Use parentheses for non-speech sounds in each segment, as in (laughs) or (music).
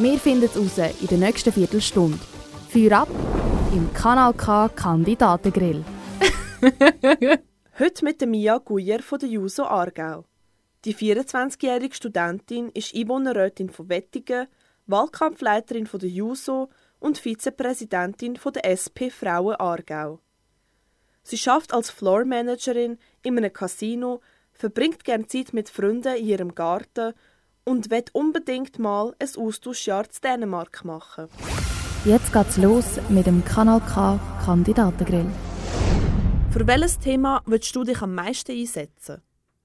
Wir finden es raus in der nächsten Viertelstunde. Feuer ab im Kanal K Kandidatengrill. (laughs) Heute mit der Mia Guyer von der JUSO Aargau. Die 24-jährige Studentin ist Einwohnerrätin von Wettigen, Wahlkampfleiterin von der JUSO und Vizepräsidentin von der SP Frauen Aargau. Sie schafft als Floormanagerin in einem Casino, verbringt gerne Zeit mit Freunden in ihrem Garten und will unbedingt mal ein Austauschjahr zu Dänemark machen. Jetzt geht's los mit dem Kanal K Kandidatengrill. Für welches Thema willst du dich am meisten einsetzen?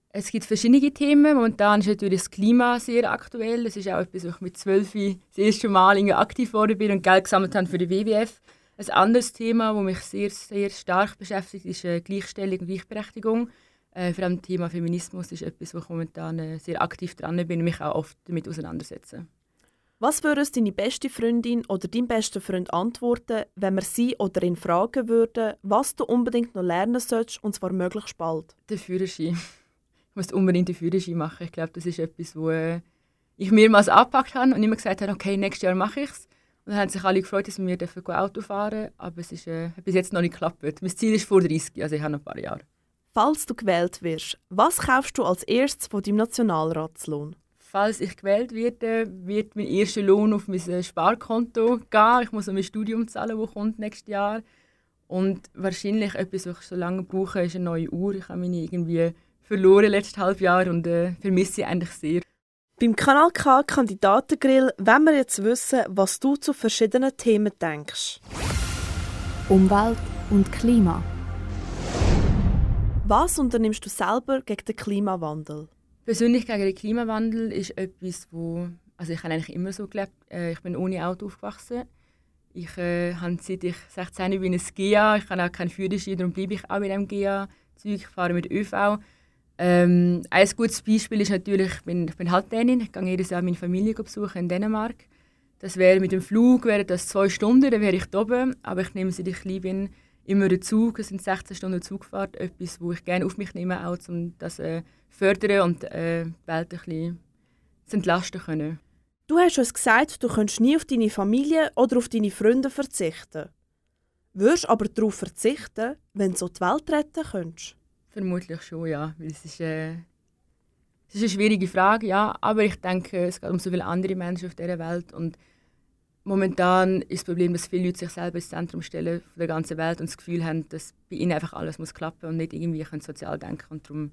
Es gibt verschiedene Themen. Momentan ist natürlich das Klima sehr aktuell. Das ist auch etwas, wo ich mit zwölf das erste Mal aktiv geworden bin und Geld gesammelt habe für die WWF. Ein anderes Thema, das mich sehr, sehr stark beschäftigt, ist äh, Gleichstellung und Gleichberechtigung. Äh, vor allem das Thema Feminismus ist etwas, wo ich momentan äh, sehr aktiv dran bin und mich auch oft damit auseinandersetze. Was würde deine beste Freundin oder dein bester Freund antworten, wenn wir sie oder ihn fragen würden, was du unbedingt noch lernen solltest, und zwar möglichst bald? Der Führerschein. Ich muss unbedingt den Führerschein machen. Ich glaube, das ist etwas, wo äh, ich mehrmals angepackt habe und immer gesagt habe, okay, nächstes Jahr mache ich es. Und dann haben sich alle gefreut, dass wir Auto fahren dürfen, aber es ist äh, bis jetzt noch nicht geklappt. Mein Ziel ist vor 30, also ich habe noch ein paar Jahre. Falls du gewählt wirst, was kaufst du als erstes von deinem Nationalratslohn? Falls ich gewählt werde, wird mein erster Lohn auf mein äh, Sparkonto gehen. Ich muss mein Studium zahlen, das kommt nächstes Jahr. Und wahrscheinlich etwas, was ich so lange brauche, ist eine neue Uhr. Ich habe meine irgendwie verloren letztes Halbjahr und äh, vermisse sie eigentlich sehr. Beim Kanal K Kandidatengrill wollen wir jetzt wissen, was du zu verschiedenen Themen denkst. Umwelt und Klima. Was unternimmst du selber gegen den Klimawandel? Persönlich gegen den Klimawandel ist etwas, wo also ich habe eigentlich immer so gelebt. Äh, ich bin ohne Auto aufgewachsen. Ich äh, habe seit ich 16 bin ein GA. Ich habe auch keinen Führerschein, darum bleibe ich auch mit dem GA. Ich fahre mit ÖV. Ähm, ein gutes Beispiel ist natürlich, ich bin, ich bin halt Dänin. Ich gehe jedes Jahr meine Familie besuchen in Dänemark. Das wäre mit dem Flug wäre das zwei Stunden, dann wäre ich da oben. Aber ich nehme, seit ich klein bin, immer den Zug. Es sind 16 Stunden Zugfahrt. Etwas, wo ich gerne auf mich nehme, auch, um das äh, fördern und äh, die Welt ein bisschen zu entlasten können. Du hast uns gesagt, du könntest nie auf deine Familie oder auf deine Freunde verzichten. Würdest aber darauf verzichten, wenn du so die Welt retten könntest? Vermutlich schon, ja. Weil es, ist, äh, es ist eine schwierige Frage, ja. Aber ich denke, es geht um so viele andere Menschen auf dieser Welt. Und momentan ist das Problem, dass viele Leute sich selber ins Zentrum stellen von der ganzen Welt und das Gefühl haben, dass bei ihnen einfach alles muss klappen und nicht irgendwie können sozial denken Und darum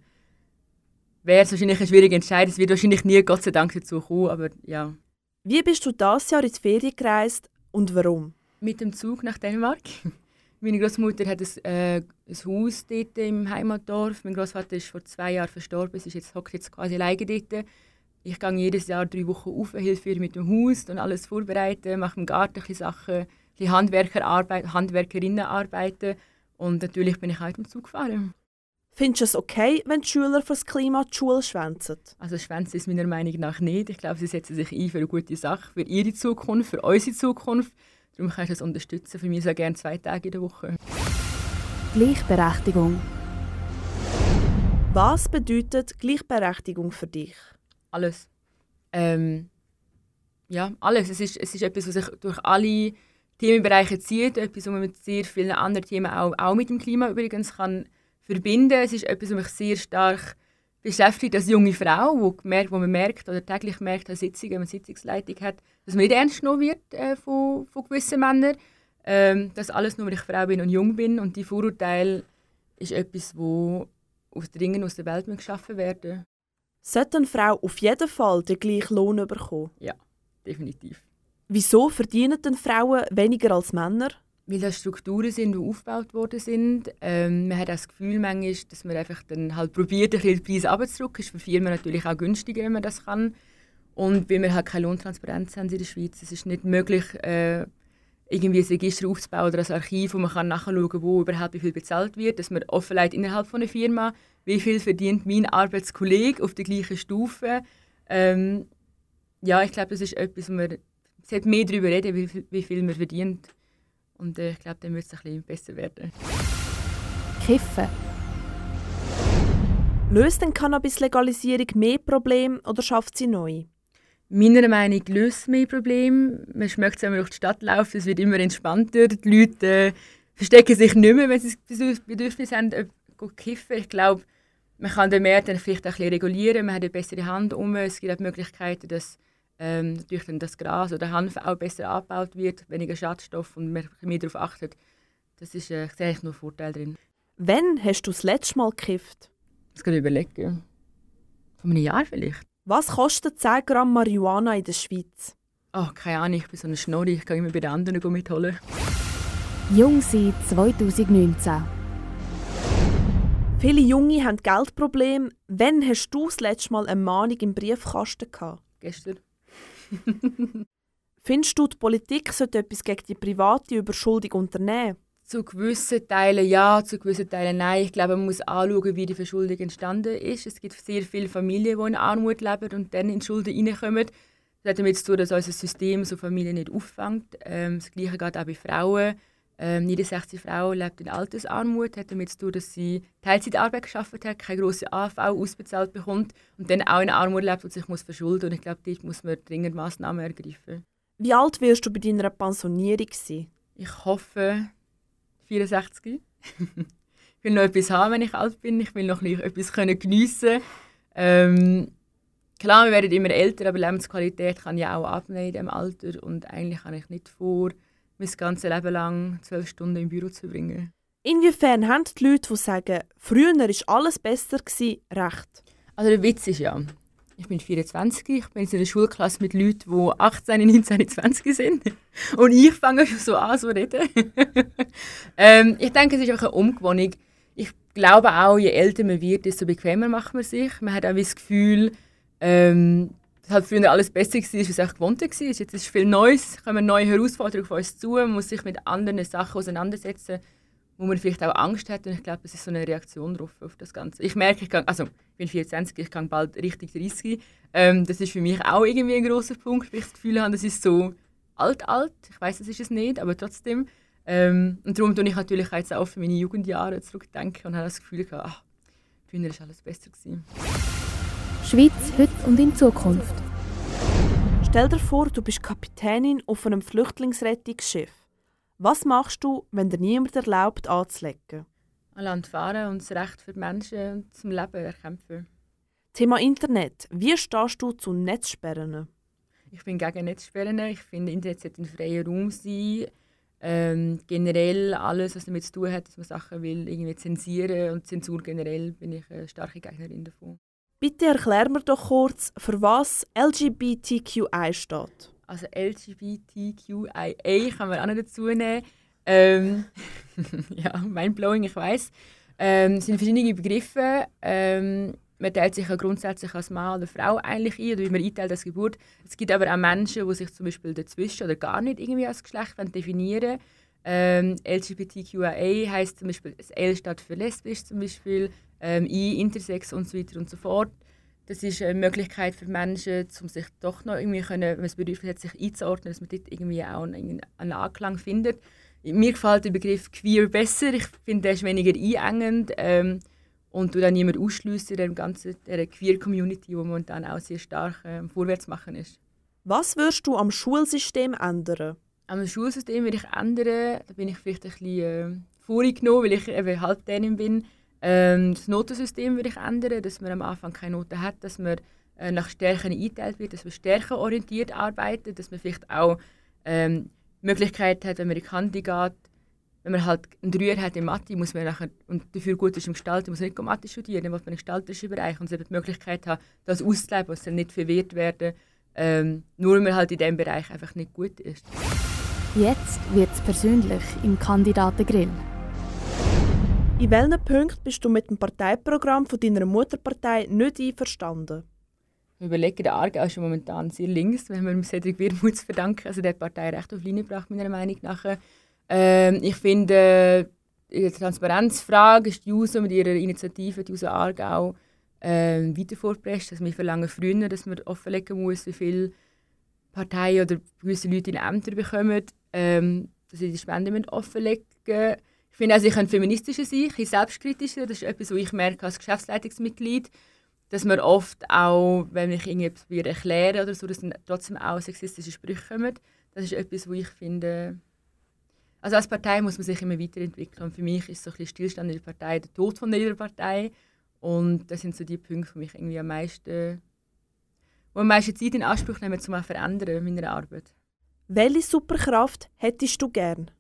wäre es wahrscheinlich eine schwierige Entscheidung. Es wird wahrscheinlich nie, Gott sei Dank, dazu kommen, aber ja. Wie bist du dieses Jahr in die Ferien gereist und warum? Mit dem Zug nach Dänemark. (laughs) Meine Großmutter hat ein, äh, ein Haus dort im Heimatdorf. Mein Großvater ist vor zwei Jahren verstorben. Sie ist jetzt, hockt jetzt quasi alleine dort. Ich gehe jedes Jahr drei Wochen auf, helfe ihr mit dem Haus und alles vorbereiten, mache im Garten ein Sachen, ein Handwerkerarbeit, Handwerkerinnenarbeiten und natürlich bin ich auch mit dem Zug gefahren. Findest du es okay, wenn die Schüler fürs Klima die Schule schwänzen? Also schwänzen ist meiner Meinung nach nicht. Ich glaube, sie setzen sich ein für eine gute Sache, für ihre Zukunft, für unsere Zukunft. Darum kannst du es unterstützen. Für mich sehr gerne zwei Tage in der Woche. Gleichberechtigung. Was bedeutet Gleichberechtigung für dich? Alles. Ähm, ja, alles. Es ist, es ist etwas, was sich durch alle Themenbereiche zieht. Etwas, was man mit sehr vielen anderen Themen auch, auch mit dem Klima übrigens kann verbinden. Es ist etwas, was mich sehr stark beschäftigt als junge Frau, wo, gemerkt, wo man merkt oder täglich merkt an Sitzungen, wenn man Sitzungsleitung hat, dass man nicht ernst genommen wird äh, von, von gewissen Männern. Ähm, das alles nur, weil ich Frau bin und jung bin. Und die Vorurteile ist etwas, wo aus dringend aus der Welt geschaffen werden Sollte eine Frau auf jeden Fall den gleichen Lohn bekommen? Ja, definitiv. Wieso verdienen denn Frauen weniger als Männer? weil das Strukturen sind, die aufgebaut worden sind. Ähm, man hat das Gefühl manchmal, dass man einfach dann halt probiert, den Preis abzudrücken. Ist für Firmen natürlich auch günstiger, wenn man das kann. Und weil wir halt keine Lohntransparenz haben in der Schweiz, es ist nicht möglich, äh, irgendwie ein Register aufzubauen oder ein Archiv, wo man kann nachschauen wo überhaupt wie viel bezahlt wird, dass man offenlegt innerhalb von einer Firma, wie viel verdient mein Arbeitskollege auf der gleichen Stufe. Ähm, ja, ich glaube, das ist etwas, wo man sollte mehr darüber reden, wie, wie viel man verdient. Und äh, ich glaube, dann wird es ein bisschen besser werden. Kiffen. Löst denn Cannabis-Legalisierung mehr Probleme oder schafft sie neu? Meiner Meinung nach löst es mehr Probleme. Man schmeckt es, wenn man durch die Stadt läuft, es wird immer entspannter. Die Leute äh, verstecken sich nicht mehr, wenn sie das Bedürfnis haben, zu kiffen. Ich glaube, man kann den Markt dann vielleicht ein bisschen regulieren, man hat eine bessere Hand um. Es gibt auch Möglichkeiten, dass ähm, natürlich dann das Gras oder Hanf auch besser abgebaut wird, weniger Schadstoff und man mehr darauf achtet. Das ist, äh, ich sehe eigentlich nur Vorteile drin. Wann hast du das letzte Mal gekifft? Das kann ich überlegen. Vor einem Jahr vielleicht. Was kostet 10 Gramm Marihuana in der Schweiz? Oh, keine Ahnung, ich bin so eine Schnorri, ich kann immer bei den anderen mitholen. Jung sein 2019. Viele Junge haben Geldprobleme. Wann hast du das letzte Mal eine Mahnung im Briefkasten gehabt? Gestern. (laughs) Findest du, die Politik sollte etwas gegen die private Überschuldung unternehmen? Zu gewissen Teilen ja, zu gewissen Teilen nein. Ich glaube, man muss anschauen, wie die Verschuldung entstanden ist. Es gibt sehr viele Familien, die in Armut leben und dann in Schulden reinkommen. Das hat damit zu tun, dass unser System so Familien nicht auffängt. Ähm, das Gleiche geht auch bei Frauen. Ähm, 69 Frau lebt in Altersarmut, hat damit zu tun, dass sie Teilzeitarbeit geschafft hat, keine große AV ausbezahlt bekommt und dann auch in Armut lebt und sich muss verschulden. Und ich glaube, dort muss man dringend Massnahmen ergreifen. Wie alt wirst du bei deiner Pensionierung sein? Ich hoffe 64. ich will noch etwas haben, wenn ich alt bin. Ich will noch etwas können geniessen. Ähm, klar, wir werden immer älter, aber Lebensqualität kann ja auch abnehmen in diesem Alter und eigentlich habe ich nicht vor, mein ganzes Leben lang zwölf Stunden im Büro zu verbringen. Inwiefern haben die Leute, die sagen, früher war alles besser, recht? Also der Witz ist ja, ich bin 24, ich bin in einer Schulklasse mit Leuten, die 18, 19, 20 sind. Und ich fange schon so an, so reden. (laughs) ähm, ich denke, es ist einfach eine Umgewöhnung. Ich glaube auch, je älter man wird, desto bequemer macht man sich. Man hat auch das Gefühl, ähm, dass halt früher alles besser war, als es auch gewohnt war. Jetzt ist viel Neues, es kommen neue Herausforderungen auf uns zu, man muss sich mit anderen Sachen auseinandersetzen wo man vielleicht auch Angst hat. Und ich glaube, das ist so eine Reaktion darauf, auf das Ganze. Ich merke, ich kann, also ich bin 24, ich kann bald richtig 30. Ähm, das ist für mich auch irgendwie ein großer Punkt, weil ich das Gefühl habe, das ist so alt, alt. Ich weiß, das ist es nicht, aber trotzdem. Ähm, und darum tue ich natürlich jetzt auch für meine Jugendjahre zurückdenken und habe das Gefühl gehabt, ach, früher war alles besser. Gewesen. Schweiz heute und in Zukunft. Stell dir vor, du bist Kapitänin auf einem Flüchtlingsrettungsschiff. Was machst du, wenn dir niemand erlaubt, anzulegen? An Land fahren und das Recht für die Menschen zum Leben erkämpfen. Thema Internet. Wie stehst du zu Netzsperren? Ich bin gegen Netzsperren. Ich finde, Internet sollte ein freier Raum sein. Ähm, generell alles, was damit zu tun hat, dass man Sachen will, irgendwie zensieren und Zensur generell, bin ich eine starke Gegnerin davon. Bitte erklär mir doch kurz, für was LGBTQI steht. Also LGBTQIA kann man auch noch dazu nehmen. Ähm, (laughs) ja, mindblowing, ich weiß. Ähm, es sind verschiedene Begriffe. Ähm, man teilt sich ja grundsätzlich als Mann oder Frau eigentlich ein, oder wie man einteilt als Geburt. Es gibt aber auch Menschen, die sich zum Beispiel dazwischen oder gar nicht irgendwie als Geschlecht definieren ähm, LGBTQIA heisst zum Beispiel, das L steht für lesbisch zum Beispiel, ähm, I intersex und so weiter und so fort. Das ist eine Möglichkeit für Menschen, um sich doch noch irgendwie können, wenn das Bedürfnis hat, sich einzuordnen, dass man dort irgendwie auch einen, einen Anklang findet. Mir gefällt der Begriff queer besser. Ich finde, der ist weniger einengend ähm, und du dann niemand ausschliessen in der ganzen der queer Community, die momentan auch sehr stark ähm, vorwärts machen ist. Was würdest du am Schulsystem ändern? Am Schulsystem würde ich ändern, da bin ich vielleicht ein bisschen äh, vorgenommen, weil ich eben Halbtänin bin ähm, das Notensystem würde ich ändern, dass man am Anfang keine Noten hat, dass man äh, nach Stärken eingeteilt wird, dass man stärkenorientiert arbeitet, dass man vielleicht auch ähm, die Möglichkeit hat, wenn man in die Kante geht, wenn man halt einen Dreier hat in Mathe, muss man nachher, und dafür gut ist im Gestalten, muss man nicht Mathe studieren, dann muss man einen gestalterischen Bereich und die Möglichkeit haben, das auszuleben, es dann nicht verwehrt werden, ähm, nur weil man halt in diesem Bereich einfach nicht gut ist. Jetzt wird es persönlich im Kandidatengrill. In welchen Punkten bist du mit dem Parteiprogramm von deiner Mutterpartei nicht einverstanden? überlege, der Aargau ist momentan sehr links, wenn wir Cedric Wirmuth zu verdanken. Also der die Partei recht auf Linie gebracht, meiner Meinung nach. Ähm, ich finde, in der Transparenzfrage ist die JUSO mit ihrer Initiative, die JUSO Aargau, ähm, weiter vorgepresst. Also wir verlangen früher, dass man offenlegen muss, wie viele Parteien oder gewisse Leute in Ämter bekommen, ähm, dass sie die Spenden offenlegen müssen. Ich finde auch, sie können feministischer sein, ein selbstkritischer. Das ist etwas, was ich merke als Geschäftsleitungsmitglied, dass man oft auch, wenn ich irgendetwas erkläre oder so, dass dann trotzdem auch sexistische Sprüche kommen. Das ist etwas, wo ich finde, also als Partei muss man sich immer weiterentwickeln. Und für mich ist so ein bisschen Stillstand in der Partei der Tod von jeder Partei. Und das sind so die Punkte, die mich irgendwie am meisten, wo am meisten Zeit in Anspruch nehmen, um zu verändern in meiner Arbeit. Welche Superkraft hättest du gern?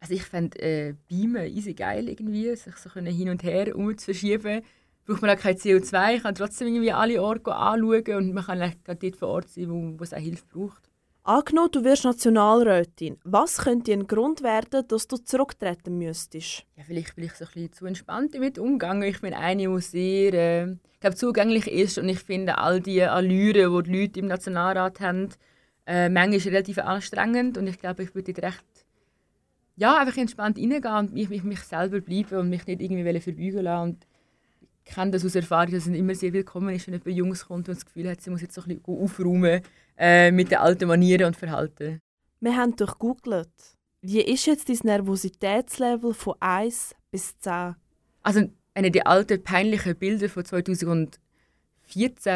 Also ich fände äh, Beamen easy geil irgendwie, sich so können hin und her um zu verschieben. Braucht man auch kein CO2, ich kann trotzdem irgendwie alle Orte anschauen und man kann gerade dort vor Ort sein, wo, wo es auch Hilfe braucht. Angenommen, du wirst Nationalrätin. Was könnte ein Grund werden, dass du zurücktreten müsstest? Ja, vielleicht bin ich so ein bisschen zu entspannt damit umgegangen. Ich bin eine, die sehr äh, ich glaube, zugänglich ist und ich finde all die Allüren, die die Leute im Nationalrat haben, äh, manchmal relativ anstrengend und ich glaube, ich würde recht ja, einfach entspannt reingehen und mich, mich, mich selber bleiben und mich nicht irgendwie verbeugen lassen. Und ich kenne das aus Erfahrung, dass es immer sehr willkommen ist, wenn jemand Jungs kommt und das Gefühl hat, sie muss jetzt so ein bisschen aufräumen äh, mit den alten Manieren und Verhalten. Wir haben durchgoogelt. Wie ist jetzt dein Nervositätslevel von 1 bis 10? Also, eine der alten peinlichen Bilder von 2014,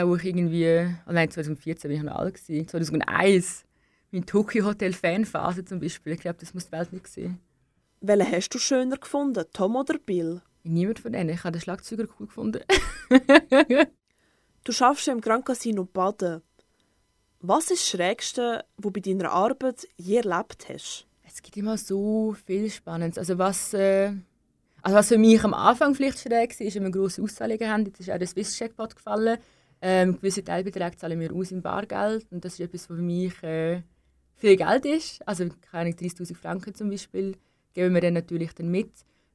wo ich irgendwie, oh nein, 2014 bin ich noch alt gewesen, 2001, mein Tokyo Hotel Fanphase zum Beispiel. Ich glaube, das muss die Welt nicht sehen. Welchen hast du schöner gefunden, Tom oder Bill? Niemand von denen. Ich habe den Schlagzeuger cool gefunden. du schaffst ja im Grand Casino Baden. Was ist das Schrägste, was du bei deiner Arbeit je erlebt hast? Es gibt immer so viel Spannendes. Also was, äh, also was für mich am Anfang vielleicht schräg war, ist, wenn wir grosse Auszahlungen haben. Jetzt ist auch der Swiss Checkpot gefallen. Ähm, gewisse Teilbeträge zahlen wir aus in Bargeld. Und das ist etwas, was für mich äh, viel Geld ist. Also keine 30'000 Franken zum Beispiel geben wir dann natürlich dann mit,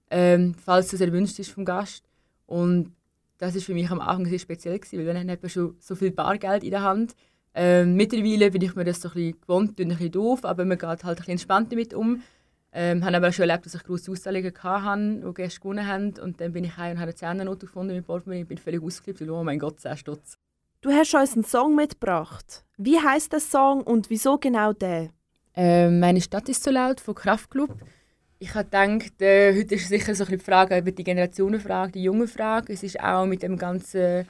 ähm, falls das erwünscht ist vom Gast. Und das ist für mich am Anfang sehr speziell gewesen, weil dann hat schon so viel Bargeld in der Hand ähm, mittlerweile bin ich mir das so ein bisschen gewohnt, ein bisschen doof, aber man geht halt ein bisschen entspannt damit um. Ähm, habe aber schon erlebt, dass ich große Auszahlungen hatte, die Gäste gewonnen haben. Und dann bin ich heim und habe eine Zehnernote gefunden mit Portemonnaie und bin völlig ausgeflippt, weil, oh mein Gott, 10 Stutz. Du hast uns einen Song mitgebracht. Wie heißt der Song und wieso genau der? Ähm, «Meine Stadt ist so laut» von Kraftklub. Ich habe gedacht, äh, heute ist sicher so ein bisschen Frage über die Generationenfrage, die junge Frage. Es ist auch mit dem ganzen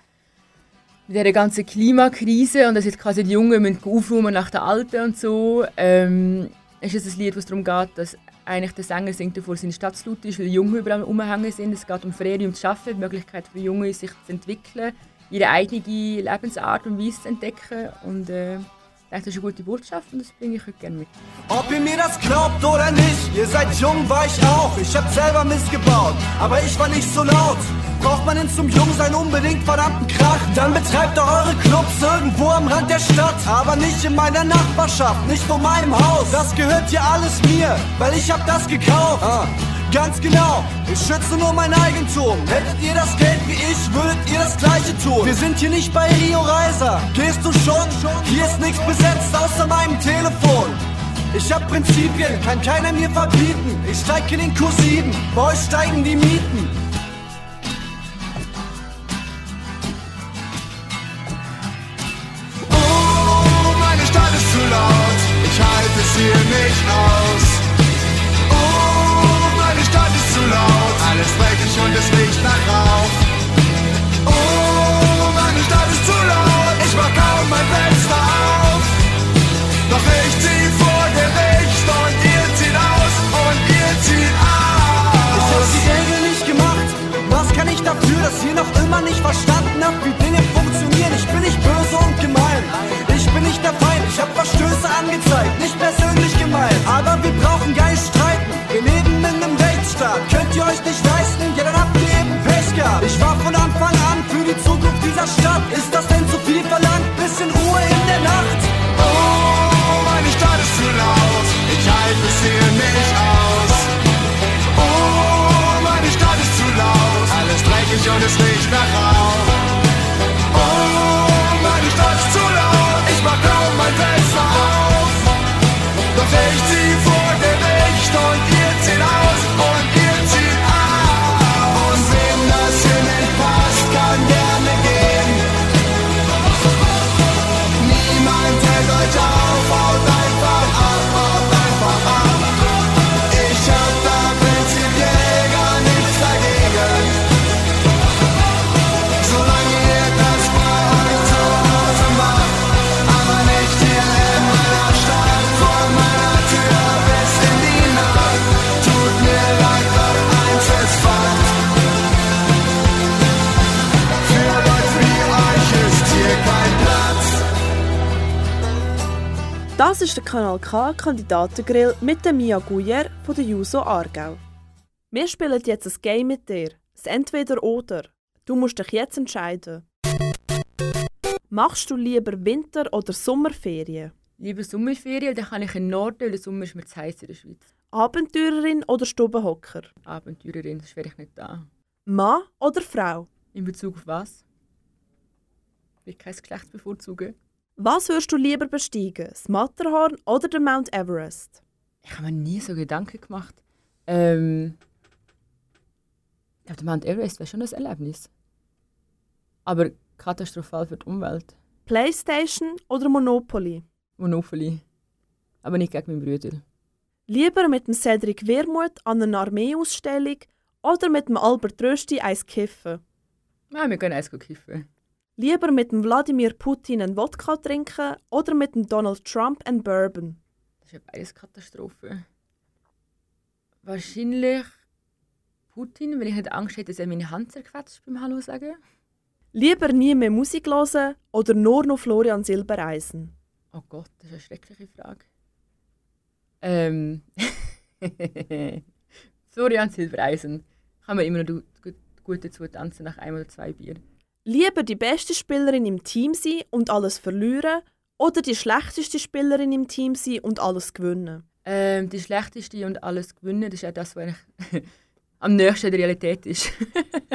mit dieser ganzen Klimakrise und dass jetzt quasi die Jungen müssen aufräumen nach der Alten und so, ähm, ist es ein Lied, was darum geht, dass eigentlich der Sänger singt, bevor seine Stadt zu laut ist, weil die Jungen überall umhängen sind. Es geht um Freiraum zu schaffen, die Möglichkeit für Junge, sich zu entwickeln, ihre eigene Lebensart und Weise zu entdecken und äh, das ist eine gute Botschaft und das bringe ich heute gerne mit. Ob ihr mir das glaubt oder nicht, ihr seid jung, war ich auch. Ich hab selber Mist gebaut, aber ich war nicht so laut. Braucht man denn zum Jungsein unbedingt verdammten? Dann betreibt doch eure Clubs irgendwo am Rand der Stadt. Aber nicht in meiner Nachbarschaft, nicht vor meinem Haus. Das gehört ja alles mir, weil ich hab das gekauft. Ah. Ganz genau, ich schütze nur mein Eigentum. Hättet ihr das Geld wie ich, würdet ihr das gleiche tun. Wir sind hier nicht bei Rio Reiser. Gehst du schon? Hier ist nichts besetzt außer meinem Telefon. Ich hab Prinzipien, kann keiner mir verbieten. Ich steig in den Q7, bei euch steigen die Mieten. Hier nicht aus zu laut, alles dreckig und es riecht nach Rauch. Oh, meine Stadt ist zu laut, ich mach kaum mein Fenster auf. Doch ich zieh vor Gericht und ihr zieht aus und ihr zieht aus. Ich hab die Regel nicht gemacht, was kann ich dafür, dass ihr noch immer nicht verstanden habt, wie Dinge nicht leisten, ja dann habt ihr eben Pech gehabt. Ich war von Anfang an für die Zukunft dieser Stadt. Ist das denn zu viel verlangt? Bisschen Ruhe in der Nacht. Oh, meine Stadt ist zu laut, ich halte es hier nicht aus. Oh, meine Stadt ist zu laut, alles dreckig und es riecht nach Rauch. Oh, meine Stadt ist zu laut, ich mach kaum mein Fenster auf. Doch ich zieh Das ist der Kanal K Kandidatengrill mit der Mia Guyer von der Juso Aargau. Wir spielen jetzt ein Game mit dir. Das Entweder-Oder. Du musst dich jetzt entscheiden. Machst du lieber Winter- oder Sommerferien? Lieber Sommerferien, dann kann ich in den Norden, weil der Sommer ist mir zu heiß in der Schweiz. Abenteurerin oder Stubenhocker? Abenteurerin, sonst wäre ich nicht da. Mann oder Frau? In Bezug auf was? Ich will kein Geschlecht bevorzugen. Was würdest du lieber besteigen? Das Matterhorn oder den Mount Everest? Ich habe mir nie so Gedanken gemacht. Ähm, ich glaube, der Mount Everest wäre schon ein Erlebnis. Aber katastrophal für die Umwelt. Playstation oder Monopoly? Monopoly. Aber nicht gegen meinen Bruder. Lieber mit dem Cedric Wermuth an einer Armeeausstellung oder mit dem Albert Rösti eins kiffen? Nein, wir können eins kiffen. Lieber mit dem Wladimir Putin einen Wodka trinken oder mit dem Donald Trump einen Bourbon? Das ist ja beides Katastrophe. Wahrscheinlich Putin, wenn ich nicht Angst hätte, dass er meine Hand zerquetscht beim Hallo sagen. Lieber nie mehr Musik hören oder nur noch Florian Silbereisen? Oh Gott, das ist eine schreckliche Frage. Ähm. (laughs) Florian Silbereisen. Kann man immer noch gut dazu tanzen nach einem oder zwei Bier. Lieber die beste Spielerin im Team sein und alles verlieren oder die schlechteste Spielerin im Team sein und alles gewinnen? Ähm, die schlechteste und alles gewinnen, das ist auch das, was (laughs) am nächsten der Realität ist.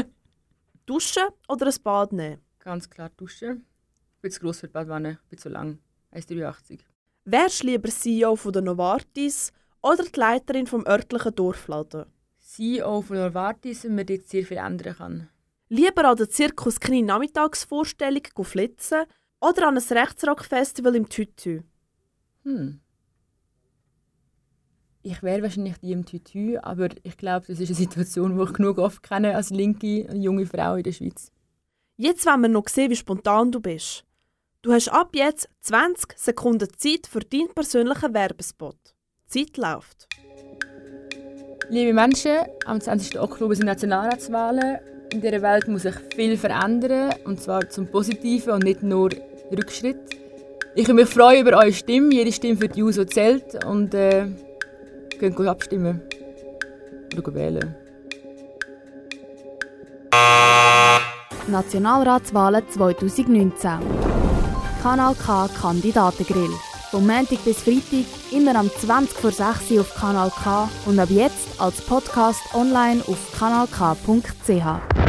(laughs) Duschen oder ein Bad nehmen? Ganz klar duschen. Ich bin zu gross für die Badwanne, ich bin zu lang. 1,83. Wärst du lieber CEO von der Novartis oder die Leiterin vom örtlichen Dorfladen? CEO von Novartis und man dort sehr viel ändern kann. Lieber an der Zirkus Knie Nachmittagsvorstellung flitzen oder an ein Rechtsrock-Festival im Tütü? Hm. Ich wäre wahrscheinlich die im Tütü, aber ich glaube, das ist eine Situation, die ich genug oft kenne als linke junge Frau in der Schweiz. Jetzt wollen wir noch sehen, wie spontan du bist. Du hast ab jetzt 20 Sekunden Zeit für deinen persönlichen Werbespot. Die Zeit läuft. Liebe Menschen, am 20. Oktober sind Nationalratswahlen. In dieser Welt muss sich viel verändern, und zwar zum Positiven und nicht nur Rückschritt. Ich würde mich freuen über eure Stimme. Jede Stimme für die JUSO zählt. Und äh, könnt gut abstimmen. Oder wählen. Nationalratswahlen 2019. Kanal K Kandidatengrill. Vom Montag bis Freitag immer am 20 vor 6 Uhr auf Kanal K und ab jetzt als Podcast online auf kanalk.ch.